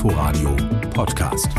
Inforadio Podcast.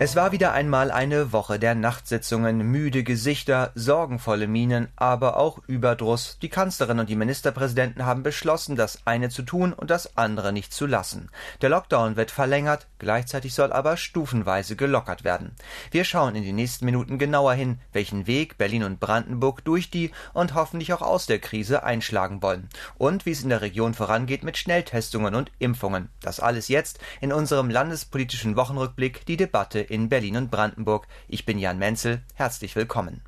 Es war wieder einmal eine Woche der Nachtsitzungen, müde Gesichter, sorgenvolle Mienen, aber auch Überdruss. Die Kanzlerin und die Ministerpräsidenten haben beschlossen, das eine zu tun und das andere nicht zu lassen. Der Lockdown wird verlängert, gleichzeitig soll aber stufenweise gelockert werden. Wir schauen in den nächsten Minuten genauer hin, welchen Weg Berlin und Brandenburg durch die und hoffentlich auch aus der Krise einschlagen wollen und wie es in der Region vorangeht mit Schnelltestungen und Impfungen. Das alles jetzt in unserem landespolitischen Wochenrückblick, die Debatte in Berlin und Brandenburg. Ich bin Jan Menzel, herzlich willkommen.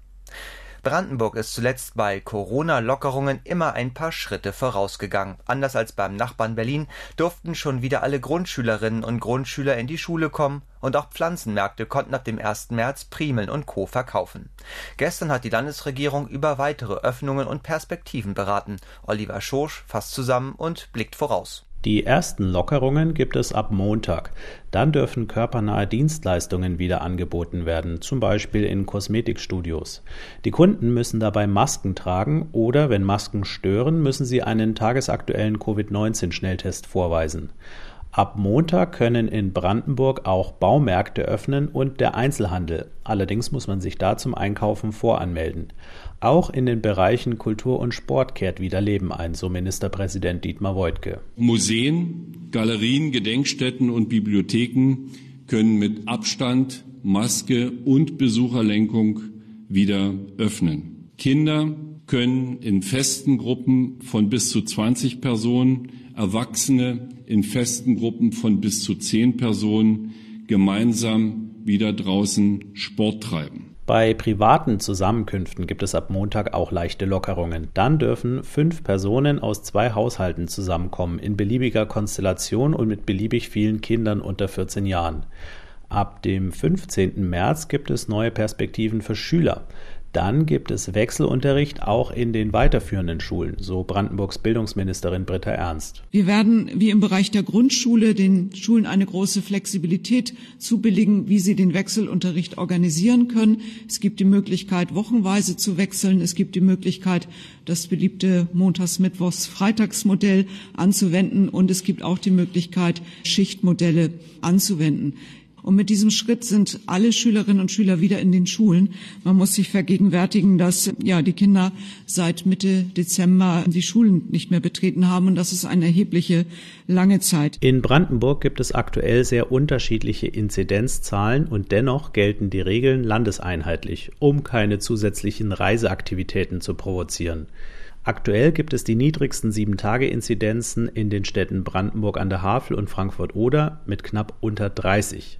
Brandenburg ist zuletzt bei Corona-Lockerungen immer ein paar Schritte vorausgegangen. Anders als beim Nachbarn Berlin durften schon wieder alle Grundschülerinnen und Grundschüler in die Schule kommen und auch Pflanzenmärkte konnten ab dem 1. März Primeln und Co. verkaufen. Gestern hat die Landesregierung über weitere Öffnungen und Perspektiven beraten. Oliver Schosch fasst zusammen und blickt voraus. Die ersten Lockerungen gibt es ab Montag. Dann dürfen körpernahe Dienstleistungen wieder angeboten werden, zum Beispiel in Kosmetikstudios. Die Kunden müssen dabei Masken tragen oder, wenn Masken stören, müssen sie einen tagesaktuellen Covid-19-Schnelltest vorweisen. Ab Montag können in Brandenburg auch Baumärkte öffnen und der Einzelhandel. Allerdings muss man sich da zum Einkaufen voranmelden. Auch in den Bereichen Kultur und Sport kehrt wieder Leben ein, so Ministerpräsident Dietmar Woidke. Museen, Galerien, Gedenkstätten und Bibliotheken können mit Abstand, Maske und Besucherlenkung wieder öffnen. Kinder können in festen Gruppen von bis zu 20 Personen, Erwachsene in festen Gruppen von bis zu zehn Personen gemeinsam wieder draußen Sport treiben. Bei privaten Zusammenkünften gibt es ab Montag auch leichte Lockerungen. Dann dürfen fünf Personen aus zwei Haushalten zusammenkommen, in beliebiger Konstellation und mit beliebig vielen Kindern unter 14 Jahren. Ab dem 15. März gibt es neue Perspektiven für Schüler. Dann gibt es Wechselunterricht auch in den weiterführenden Schulen, so Brandenburgs Bildungsministerin Britta Ernst. Wir werden wie im Bereich der Grundschule den Schulen eine große Flexibilität zubilligen, wie sie den Wechselunterricht organisieren können. Es gibt die Möglichkeit, wochenweise zu wechseln. Es gibt die Möglichkeit, das beliebte Montags-, Mittwochs-, Freitagsmodell anzuwenden. Und es gibt auch die Möglichkeit, Schichtmodelle anzuwenden. Und mit diesem Schritt sind alle Schülerinnen und Schüler wieder in den Schulen. Man muss sich vergegenwärtigen, dass ja die Kinder seit Mitte Dezember die Schulen nicht mehr betreten haben und das ist eine erhebliche lange Zeit. In Brandenburg gibt es aktuell sehr unterschiedliche Inzidenzzahlen und dennoch gelten die Regeln landeseinheitlich, um keine zusätzlichen Reiseaktivitäten zu provozieren. Aktuell gibt es die niedrigsten 7-Tage-Inzidenzen in den Städten Brandenburg an der Havel und Frankfurt-Oder mit knapp unter 30.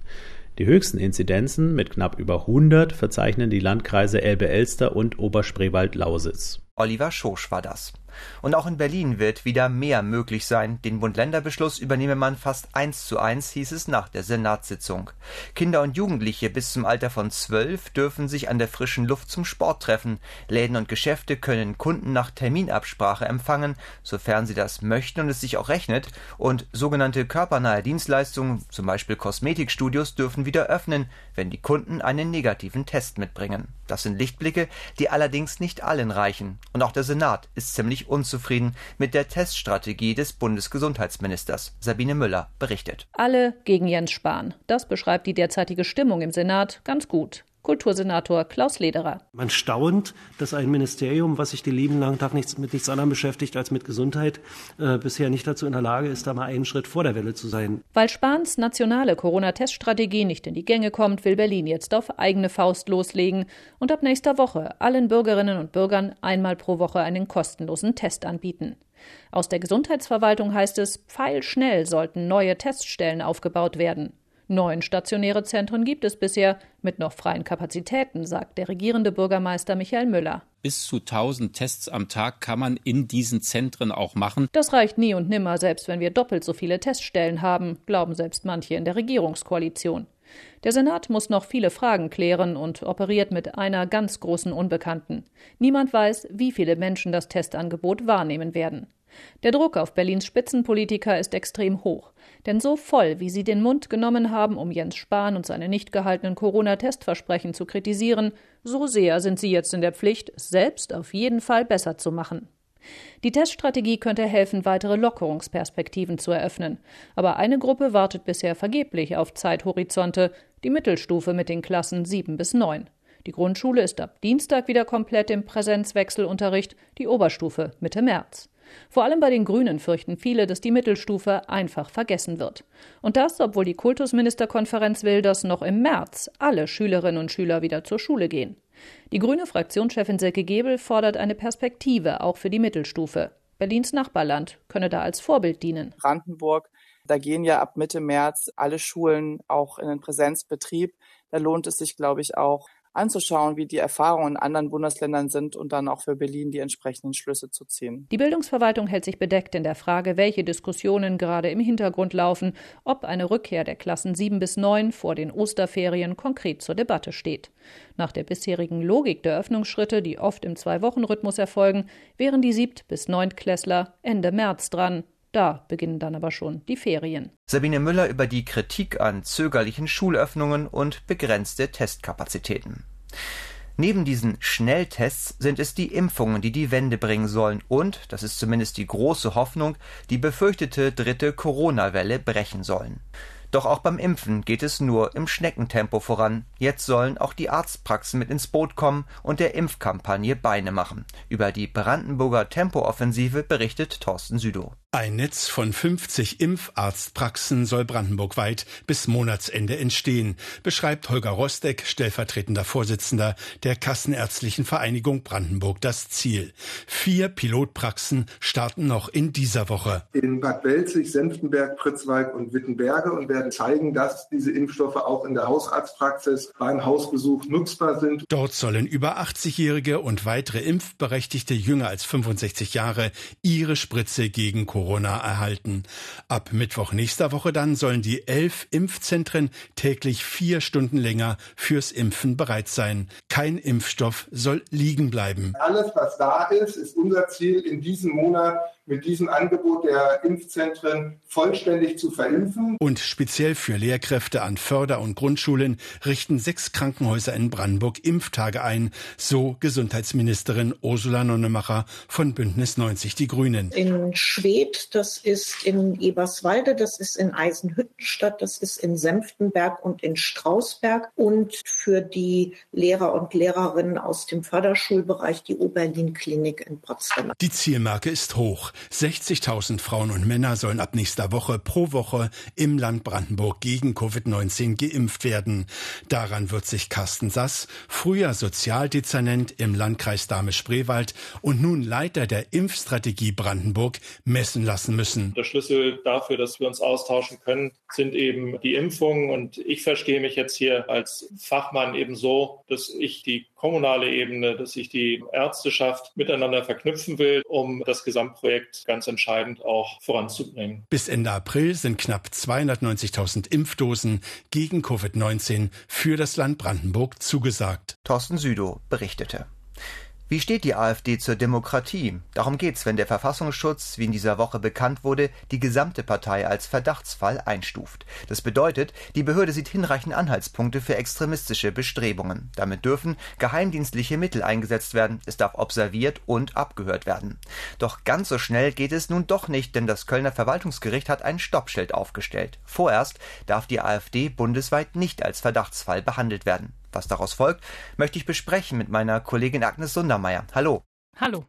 Die höchsten Inzidenzen mit knapp über 100 verzeichnen die Landkreise Elbe-Elster und Oberspreewald-Lausitz. Oliver Schosch war das. Und auch in Berlin wird wieder mehr möglich sein. Den Bund-Länder-Beschluss übernehme man fast eins zu eins, hieß es nach der Senatssitzung. Kinder und Jugendliche bis zum Alter von zwölf dürfen sich an der frischen Luft zum Sport treffen. Läden und Geschäfte können Kunden nach Terminabsprache empfangen, sofern sie das möchten und es sich auch rechnet. Und sogenannte körpernahe Dienstleistungen, zum Beispiel Kosmetikstudios, dürfen wieder öffnen, wenn die Kunden einen negativen Test mitbringen. Das sind Lichtblicke, die allerdings nicht allen reichen. Und auch der Senat ist ziemlich ziemlich unzufrieden mit der Teststrategie des Bundesgesundheitsministers. Sabine Müller berichtet. Alle gegen Jens Spahn. Das beschreibt die derzeitige Stimmung im Senat ganz gut. Kultursenator Klaus Lederer. Man staunt, dass ein Ministerium, was sich die lieben langen Tag nichts, mit nichts anderem beschäftigt als mit Gesundheit, äh, bisher nicht dazu in der Lage ist, da mal einen Schritt vor der Welle zu sein. Weil Spahns nationale Corona-Teststrategie nicht in die Gänge kommt, will Berlin jetzt auf eigene Faust loslegen und ab nächster Woche allen Bürgerinnen und Bürgern einmal pro Woche einen kostenlosen Test anbieten. Aus der Gesundheitsverwaltung heißt es, pfeilschnell sollten neue Teststellen aufgebaut werden. Neun stationäre Zentren gibt es bisher mit noch freien Kapazitäten, sagt der regierende Bürgermeister Michael Müller. Bis zu 1000 Tests am Tag kann man in diesen Zentren auch machen. Das reicht nie und nimmer, selbst wenn wir doppelt so viele Teststellen haben, glauben selbst manche in der Regierungskoalition. Der Senat muss noch viele Fragen klären und operiert mit einer ganz großen Unbekannten. Niemand weiß, wie viele Menschen das Testangebot wahrnehmen werden. Der Druck auf Berlins Spitzenpolitiker ist extrem hoch. Denn so voll, wie sie den Mund genommen haben, um Jens Spahn und seine nicht gehaltenen Corona-Testversprechen zu kritisieren, so sehr sind sie jetzt in der Pflicht, es selbst auf jeden Fall besser zu machen. Die Teststrategie könnte helfen, weitere Lockerungsperspektiven zu eröffnen. Aber eine Gruppe wartet bisher vergeblich auf Zeithorizonte, die Mittelstufe mit den Klassen 7 bis 9. Die Grundschule ist ab Dienstag wieder komplett im Präsenzwechselunterricht, die Oberstufe Mitte März. Vor allem bei den Grünen fürchten viele, dass die Mittelstufe einfach vergessen wird. Und das, obwohl die Kultusministerkonferenz will, dass noch im März alle Schülerinnen und Schüler wieder zur Schule gehen. Die grüne Fraktionschefin Silke Gebel fordert eine Perspektive auch für die Mittelstufe. Berlins Nachbarland könne da als Vorbild dienen. Brandenburg, da gehen ja ab Mitte März alle Schulen auch in den Präsenzbetrieb. Da lohnt es sich, glaube ich, auch anzuschauen, wie die Erfahrungen in anderen Bundesländern sind und dann auch für Berlin die entsprechenden Schlüsse zu ziehen. Die Bildungsverwaltung hält sich bedeckt in der Frage, welche Diskussionen gerade im Hintergrund laufen, ob eine Rückkehr der Klassen 7 bis 9 vor den Osterferien konkret zur Debatte steht. Nach der bisherigen Logik der Öffnungsschritte, die oft im Zwei-Wochen-Rhythmus erfolgen, wären die Siebt- bis Neuntklässler Ende März dran. Da beginnen dann aber schon die Ferien. Sabine Müller über die Kritik an zögerlichen Schulöffnungen und begrenzte Testkapazitäten. Neben diesen Schnelltests sind es die Impfungen, die die Wende bringen sollen und, das ist zumindest die große Hoffnung, die befürchtete dritte Corona-Welle brechen sollen. Doch auch beim Impfen geht es nur im Schneckentempo voran. Jetzt sollen auch die Arztpraxen mit ins Boot kommen und der Impfkampagne Beine machen. Über die Brandenburger Tempooffensive berichtet Thorsten Südow. Ein Netz von 50 Impfarztpraxen soll brandenburgweit bis Monatsende entstehen, beschreibt Holger Rostek, stellvertretender Vorsitzender der Kassenärztlichen Vereinigung Brandenburg, das Ziel. Vier Pilotpraxen starten noch in dieser Woche. In Bad Belzig, Senftenberg, Pritzwalk und Wittenberge und werden zeigen, dass diese Impfstoffe auch in der Hausarztpraxis beim Hausbesuch nutzbar sind. Dort sollen über 80-Jährige und weitere Impfberechtigte jünger als 65 Jahre ihre Spritze gegen Corona Corona erhalten. Ab Mittwoch nächster Woche dann sollen die elf Impfzentren täglich vier Stunden länger fürs Impfen bereit sein. Kein Impfstoff soll liegen bleiben. Alles, was da ist, ist unser Ziel in diesem Monat mit diesem Angebot der Impfzentren vollständig zu verimpfen. Und speziell für Lehrkräfte an Förder- und Grundschulen richten sechs Krankenhäuser in Brandenburg Impftage ein, so Gesundheitsministerin Ursula Nonnemacher von Bündnis 90 Die Grünen. In Schwedt, das ist in Eberswalde, das ist in Eisenhüttenstadt, das ist in Senftenberg und in Strausberg und für die Lehrer und Lehrerinnen aus dem Förderschulbereich die Oberlin Klinik in Potsdam. Die Zielmarke ist hoch. 60.000 Frauen und Männer sollen ab nächster Woche pro Woche im Land Brandenburg gegen Covid-19 geimpft werden. Daran wird sich Carsten Sass, früher Sozialdezernent im Landkreis Dahme-Spreewald und nun Leiter der Impfstrategie Brandenburg, messen lassen müssen. Der Schlüssel dafür, dass wir uns austauschen können, sind eben die Impfungen. Und ich verstehe mich jetzt hier als Fachmann eben so, dass ich die kommunale Ebene, dass ich die Ärzteschaft miteinander verknüpfen will, um das Gesamtprojekt ganz entscheidend auch voranzubringen. Bis Ende April sind knapp 290.000 Impfdosen gegen Covid-19 für das Land Brandenburg zugesagt. Thorsten Südow berichtete. Wie steht die AfD zur Demokratie? Darum geht's, wenn der Verfassungsschutz, wie in dieser Woche bekannt wurde, die gesamte Partei als Verdachtsfall einstuft. Das bedeutet, die Behörde sieht hinreichend Anhaltspunkte für extremistische Bestrebungen. Damit dürfen geheimdienstliche Mittel eingesetzt werden, es darf observiert und abgehört werden. Doch ganz so schnell geht es nun doch nicht, denn das Kölner Verwaltungsgericht hat ein Stoppschild aufgestellt. Vorerst darf die AfD bundesweit nicht als Verdachtsfall behandelt werden. Was daraus folgt, möchte ich besprechen mit meiner Kollegin Agnes Sundermeier. Hallo. Hallo.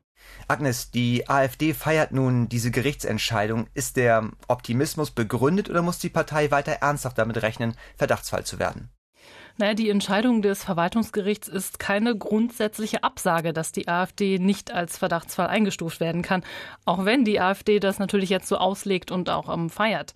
Agnes, die AfD feiert nun diese Gerichtsentscheidung. Ist der Optimismus begründet oder muss die Partei weiter ernsthaft damit rechnen, Verdachtsfall zu werden? Naja, die Entscheidung des Verwaltungsgerichts ist keine grundsätzliche Absage, dass die AfD nicht als Verdachtsfall eingestuft werden kann, auch wenn die AfD das natürlich jetzt so auslegt und auch ähm, feiert.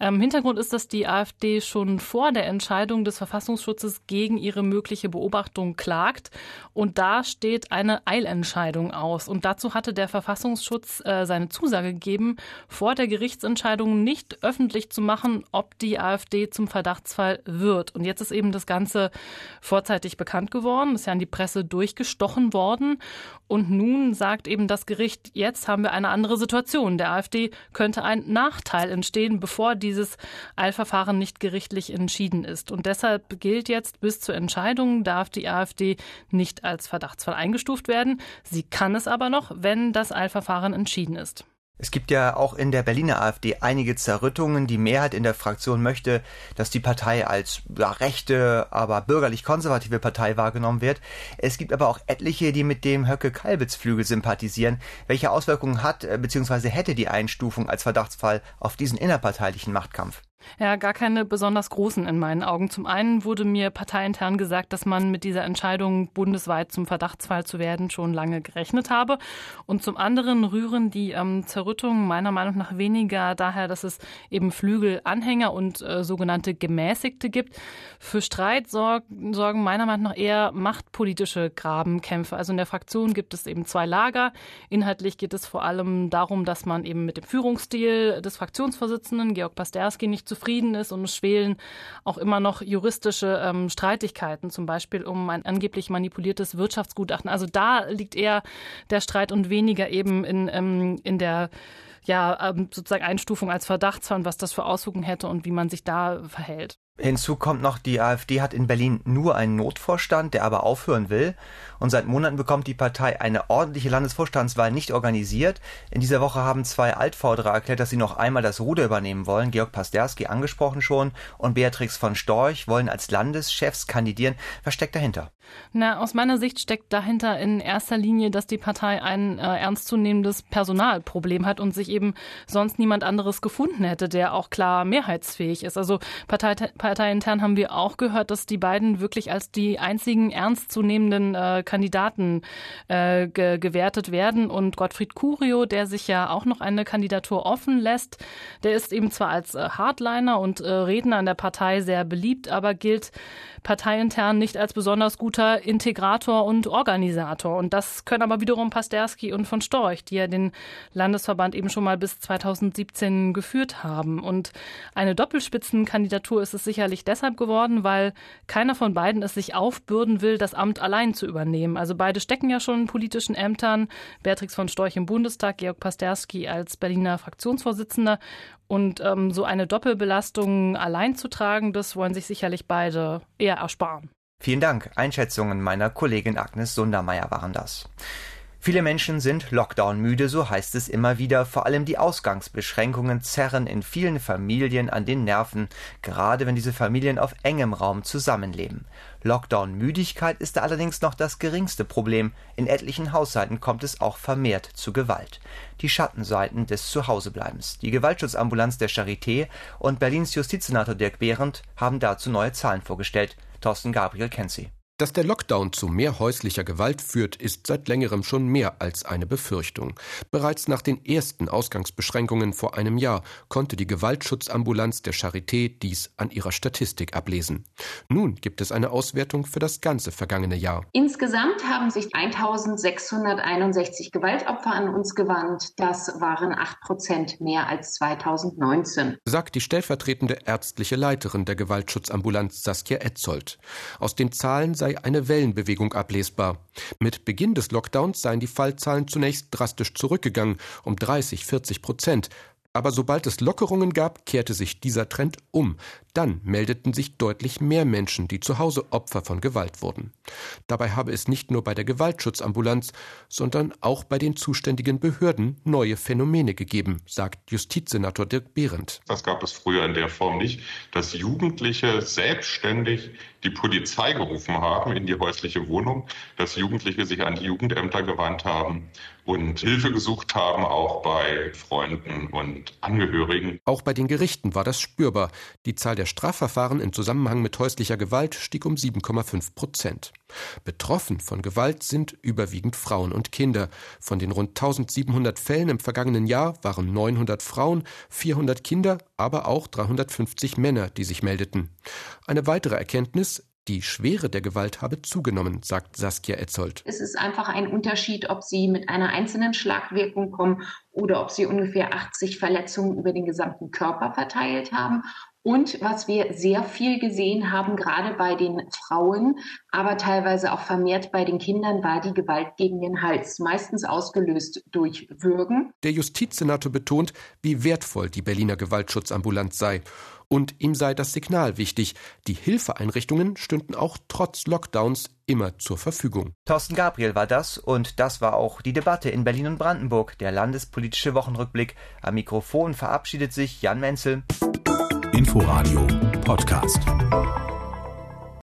Ähm, Hintergrund ist, dass die AfD schon vor der Entscheidung des Verfassungsschutzes gegen ihre mögliche Beobachtung klagt. Und da steht eine Eilentscheidung aus. Und dazu hatte der Verfassungsschutz äh, seine Zusage gegeben, vor der Gerichtsentscheidung nicht öffentlich zu machen, ob die AfD zum Verdachtsfall wird. Und jetzt ist eben das Ganze vorzeitig bekannt geworden, ist ja an die Presse durchgestochen worden. Und nun sagt eben das Gericht, jetzt haben wir eine andere Situation. Der AfD könnte ein Nachteil entstehen, bevor dieses Eilverfahren nicht gerichtlich entschieden ist. Und deshalb gilt jetzt, bis zur Entscheidung darf die AfD nicht als Verdachtsfall eingestuft werden. Sie kann es aber noch, wenn das Eilverfahren entschieden ist. Es gibt ja auch in der Berliner AfD einige Zerrüttungen. Die Mehrheit in der Fraktion möchte, dass die Partei als ja, rechte, aber bürgerlich-konservative Partei wahrgenommen wird. Es gibt aber auch etliche, die mit dem Höcke-Kalbitz-Flügel sympathisieren. Welche Auswirkungen hat äh, bzw. hätte die Einstufung als Verdachtsfall auf diesen innerparteilichen Machtkampf? Ja, gar keine besonders großen in meinen Augen. Zum einen wurde mir parteiintern gesagt, dass man mit dieser Entscheidung, bundesweit zum Verdachtsfall zu werden, schon lange gerechnet habe. Und zum anderen rühren die ähm, Zerrüttungen meiner Meinung nach weniger daher, dass es eben Flügelanhänger und äh, sogenannte Gemäßigte gibt. Für Streit sorgen, sorgen meiner Meinung nach eher machtpolitische Grabenkämpfe. Also in der Fraktion gibt es eben zwei Lager. Inhaltlich geht es vor allem darum, dass man eben mit dem Führungsstil des Fraktionsvorsitzenden Georg Pasterski nicht zufrieden ist und es schwelen auch immer noch juristische ähm, Streitigkeiten, zum Beispiel um ein angeblich manipuliertes Wirtschaftsgutachten. Also da liegt eher der Streit und weniger eben in, ähm, in der ja, ähm, sozusagen Einstufung als Verdachtsfall was das für Auswirkungen hätte und wie man sich da verhält. Hinzu kommt noch, die AfD hat in Berlin nur einen Notvorstand, der aber aufhören will. Und seit Monaten bekommt die Partei eine ordentliche Landesvorstandswahl nicht organisiert. In dieser Woche haben zwei Altvorderer erklärt, dass sie noch einmal das Ruder übernehmen wollen. Georg Pasterski angesprochen schon und Beatrix von Storch wollen als Landeschefs kandidieren. Was steckt dahinter? Na, aus meiner Sicht steckt dahinter in erster Linie, dass die Partei ein äh, ernstzunehmendes Personalproblem hat und sich eben sonst niemand anderes gefunden hätte, der auch klar mehrheitsfähig ist. Also Partei parteiintern haben wir auch gehört, dass die beiden wirklich als die einzigen ernstzunehmenden äh, Kandidaten äh, ge gewertet werden. Und Gottfried Curio, der sich ja auch noch eine Kandidatur offen lässt, der ist eben zwar als äh, Hardliner und äh, Redner an der Partei sehr beliebt, aber gilt parteiintern nicht als besonders guter Integrator und Organisator. Und das können aber wiederum Pasterski und von Storch, die ja den Landesverband eben schon mal bis 2017 geführt haben. Und eine Doppelspitzenkandidatur ist es sicherlich deshalb geworden, weil keiner von beiden es sich aufbürden will, das Amt allein zu übernehmen. Also beide stecken ja schon in politischen Ämtern. Beatrix von Storch im Bundestag, Georg Pasterski als Berliner Fraktionsvorsitzender. Und ähm, so eine Doppelbelastung allein zu tragen, das wollen sich sicherlich beide eher ersparen. Vielen Dank. Einschätzungen meiner Kollegin Agnes Sundermeier waren das. Viele Menschen sind Lockdown-müde, so heißt es immer wieder. Vor allem die Ausgangsbeschränkungen zerren in vielen Familien an den Nerven, gerade wenn diese Familien auf engem Raum zusammenleben. Lockdown-Müdigkeit ist allerdings noch das geringste Problem. In etlichen Haushalten kommt es auch vermehrt zu Gewalt. Die Schattenseiten des Zuhausebleibens. Die Gewaltschutzambulanz der Charité und Berlins Justizsenator Dirk Behrendt haben dazu neue Zahlen vorgestellt. Thorsten Gabriel kennt sie. Dass der Lockdown zu mehr häuslicher Gewalt führt, ist seit längerem schon mehr als eine Befürchtung. Bereits nach den ersten Ausgangsbeschränkungen vor einem Jahr konnte die Gewaltschutzambulanz der Charité dies an ihrer Statistik ablesen. Nun gibt es eine Auswertung für das ganze vergangene Jahr. Insgesamt haben sich 1661 Gewaltopfer an uns gewandt. Das waren 8 Prozent mehr als 2019. Sagt die stellvertretende ärztliche Leiterin der Gewaltschutzambulanz Saskia Etzold. Aus den Zahlen sei eine Wellenbewegung ablesbar. Mit Beginn des Lockdowns seien die Fallzahlen zunächst drastisch zurückgegangen, um 30, 40 Prozent. Aber sobald es Lockerungen gab, kehrte sich dieser Trend um. Dann meldeten sich deutlich mehr Menschen, die zu Hause Opfer von Gewalt wurden. Dabei habe es nicht nur bei der Gewaltschutzambulanz, sondern auch bei den zuständigen Behörden neue Phänomene gegeben, sagt Justizsenator Dirk Behrendt. Das gab es früher in der Form nicht, dass Jugendliche selbstständig die Polizei gerufen haben in die häusliche Wohnung, dass Jugendliche sich an die Jugendämter gewandt haben und Hilfe gesucht haben, auch bei Freunden und Angehörigen. Auch bei den Gerichten war das spürbar. Die Zahl der Strafverfahren im Zusammenhang mit häuslicher Gewalt stieg um 7,5 Prozent. Betroffen von Gewalt sind überwiegend Frauen und Kinder. Von den rund 1700 Fällen im vergangenen Jahr waren 900 Frauen, 400 Kinder, aber auch 350 Männer, die sich meldeten. Eine weitere Erkenntnis, Die Schwere der Gewalt habe zugenommen, sagt Saskia Etzold. Es ist einfach ein Unterschied, ob Sie mit einer einzelnen Schlagwirkung kommen oder ob Sie ungefähr 80 Verletzungen über den gesamten Körper verteilt haben und was wir sehr viel gesehen haben, gerade bei den Frauen, aber teilweise auch vermehrt bei den Kindern, war die Gewalt gegen den Hals, meistens ausgelöst durch Würgen. Der Justizsenator betont, wie wertvoll die Berliner Gewaltschutzambulanz sei. Und ihm sei das Signal wichtig. Die Hilfeeinrichtungen stünden auch trotz Lockdowns immer zur Verfügung. Thorsten Gabriel war das und das war auch die Debatte in Berlin und Brandenburg, der landespolitische Wochenrückblick. Am Mikrofon verabschiedet sich Jan Menzel. Inforadio Podcast.